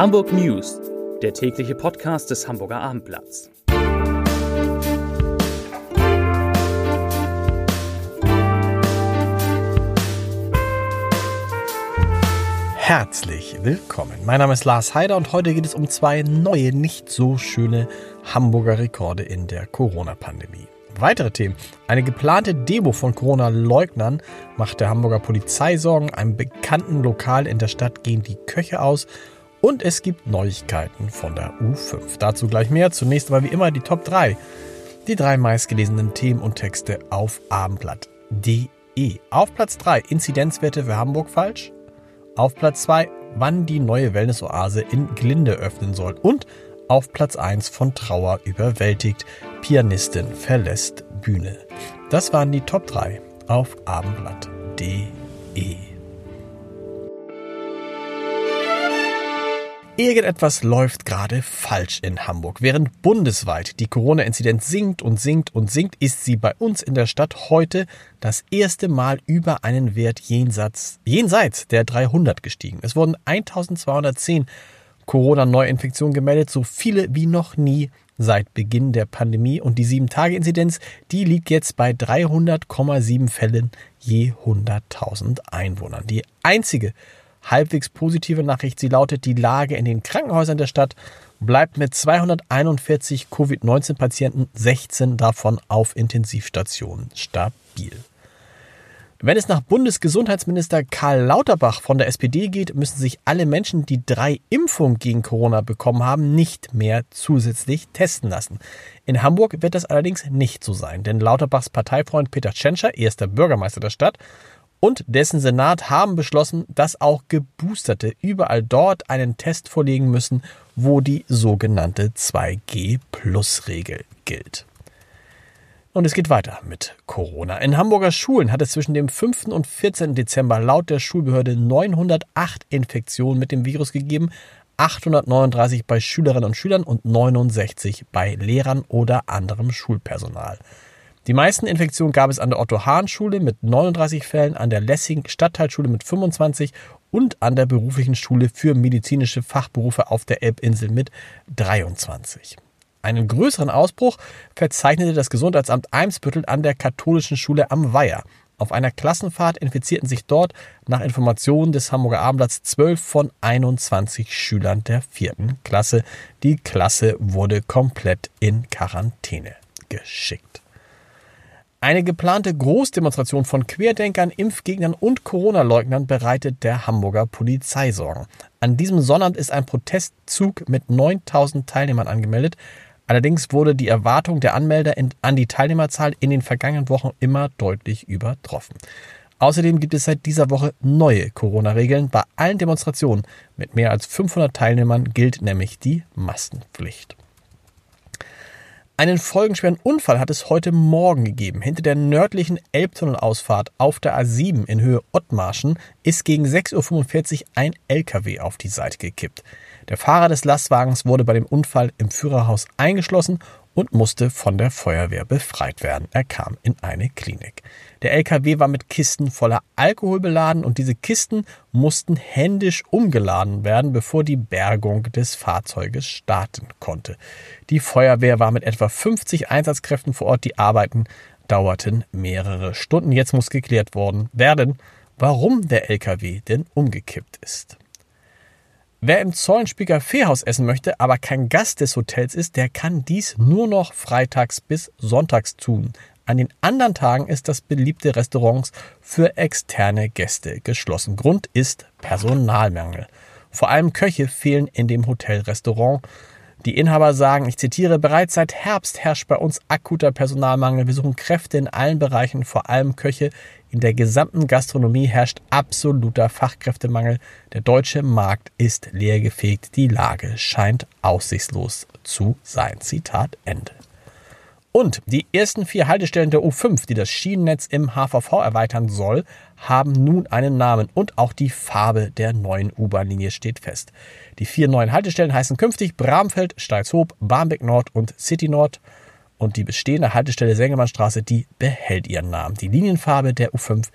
Hamburg News, der tägliche Podcast des Hamburger Abendblatts. Herzlich willkommen. Mein Name ist Lars Heider und heute geht es um zwei neue, nicht so schöne Hamburger Rekorde in der Corona-Pandemie. Weitere Themen. Eine geplante Demo von Corona-Leugnern macht der Hamburger Polizei Sorgen. Einem bekannten Lokal in der Stadt gehen die Köche aus. Und es gibt Neuigkeiten von der U5. Dazu gleich mehr. Zunächst aber wie immer die Top 3. Die drei meistgelesenen Themen und Texte auf abendblatt.de. Auf Platz 3 Inzidenzwerte für Hamburg falsch. Auf Platz 2 wann die neue Wellness-Oase in Glinde öffnen soll. Und auf Platz 1 von Trauer überwältigt. Pianistin verlässt Bühne. Das waren die Top 3 auf abendblatt.de. Irgendetwas läuft gerade falsch in Hamburg. Während bundesweit die Corona-Inzidenz sinkt und sinkt und sinkt, ist sie bei uns in der Stadt heute das erste Mal über einen Wert jenseits, jenseits der 300 gestiegen. Es wurden 1210 Corona-Neuinfektionen gemeldet, so viele wie noch nie seit Beginn der Pandemie. Und die 7-Tage-Inzidenz, die liegt jetzt bei 300,7 Fällen je 100.000 Einwohnern. Die einzige halbwegs positive Nachricht. Sie lautet, die Lage in den Krankenhäusern der Stadt bleibt mit 241 Covid-19-Patienten, 16 davon auf Intensivstationen, stabil. Wenn es nach Bundesgesundheitsminister Karl Lauterbach von der SPD geht, müssen sich alle Menschen, die drei Impfungen gegen Corona bekommen haben, nicht mehr zusätzlich testen lassen. In Hamburg wird das allerdings nicht so sein, denn Lauterbachs Parteifreund Peter Tschentscher, erster Bürgermeister der Stadt, und dessen Senat haben beschlossen, dass auch Geboosterte überall dort einen Test vorlegen müssen, wo die sogenannte 2G-Plus-Regel gilt. Und es geht weiter mit Corona. In Hamburger Schulen hat es zwischen dem 5. und 14. Dezember laut der Schulbehörde 908 Infektionen mit dem Virus gegeben, 839 bei Schülerinnen und Schülern und 69 bei Lehrern oder anderem Schulpersonal. Die meisten Infektionen gab es an der Otto-Hahn-Schule mit 39 Fällen, an der Lessing Stadtteilschule mit 25 und an der beruflichen Schule für medizinische Fachberufe auf der Elbinsel mit 23. Einen größeren Ausbruch verzeichnete das Gesundheitsamt Eimsbüttel an der katholischen Schule am Weiher. Auf einer Klassenfahrt infizierten sich dort nach Informationen des Hamburger Abendblatts 12 von 21 Schülern der vierten Klasse. Die Klasse wurde komplett in Quarantäne geschickt. Eine geplante Großdemonstration von Querdenkern, Impfgegnern und Corona-Leugnern bereitet der Hamburger Polizei Sorgen. An diesem Sonnabend ist ein Protestzug mit 9000 Teilnehmern angemeldet. Allerdings wurde die Erwartung der Anmelder an die Teilnehmerzahl in den vergangenen Wochen immer deutlich übertroffen. Außerdem gibt es seit dieser Woche neue Corona-Regeln. Bei allen Demonstrationen mit mehr als 500 Teilnehmern gilt nämlich die Maskenpflicht. Einen folgenschweren Unfall hat es heute Morgen gegeben. Hinter der nördlichen Elbtunnelausfahrt auf der A7 in Höhe Ottmarschen ist gegen 6.45 Uhr ein LKW auf die Seite gekippt. Der Fahrer des Lastwagens wurde bei dem Unfall im Führerhaus eingeschlossen und musste von der Feuerwehr befreit werden. Er kam in eine Klinik. Der LKW war mit Kisten voller Alkohol beladen und diese Kisten mussten händisch umgeladen werden, bevor die Bergung des Fahrzeuges starten konnte. Die Feuerwehr war mit etwa 50 Einsatzkräften vor Ort. Die Arbeiten dauerten mehrere Stunden. Jetzt muss geklärt worden werden, warum der LKW denn umgekippt ist. Wer im Zollenspieker Feehaus essen möchte, aber kein Gast des Hotels ist, der kann dies nur noch freitags bis sonntags tun. An den anderen Tagen ist das beliebte Restaurants für externe Gäste geschlossen. Grund ist Personalmangel. Vor allem Köche fehlen in dem Hotelrestaurant. Die Inhaber sagen, ich zitiere, bereits seit Herbst herrscht bei uns akuter Personalmangel. Wir suchen Kräfte in allen Bereichen, vor allem Köche. In der gesamten Gastronomie herrscht absoluter Fachkräftemangel. Der deutsche Markt ist leergefegt. Die Lage scheint aussichtslos zu sein. Zitat Ende. Und die ersten vier Haltestellen der U5, die das Schienennetz im HVV erweitern soll, haben nun einen Namen und auch die Farbe der neuen U-Bahn-Linie steht fest. Die vier neuen Haltestellen heißen künftig Bramfeld, Steilshoop, Barmbek Nord und City Nord. Und die bestehende Haltestelle Sengemannstraße, die behält ihren Namen. Die Linienfarbe der U5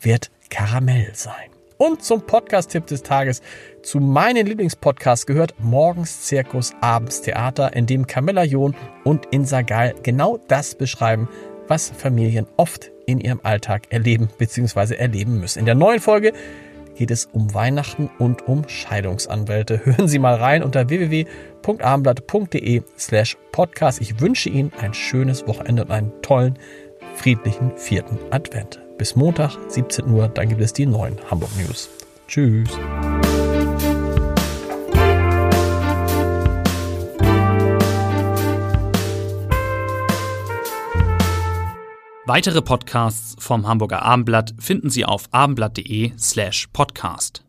wird Karamell sein. Und zum Podcast-Tipp des Tages. Zu meinen Lieblingspodcasts gehört Morgens Zirkus, Abends Theater, in dem Camilla John und Insa Geil genau das beschreiben, was Familien oft in ihrem Alltag erleben bzw. erleben müssen. In der neuen Folge geht es um Weihnachten und um Scheidungsanwälte. Hören Sie mal rein unter www.abendblatt.de slash podcast. Ich wünsche Ihnen ein schönes Wochenende und einen tollen, friedlichen vierten Advent. Bis Montag, 17 Uhr, dann gibt es die neuen Hamburg News. Tschüss. Weitere Podcasts vom Hamburger Abendblatt finden Sie auf abendblatt.de slash podcast.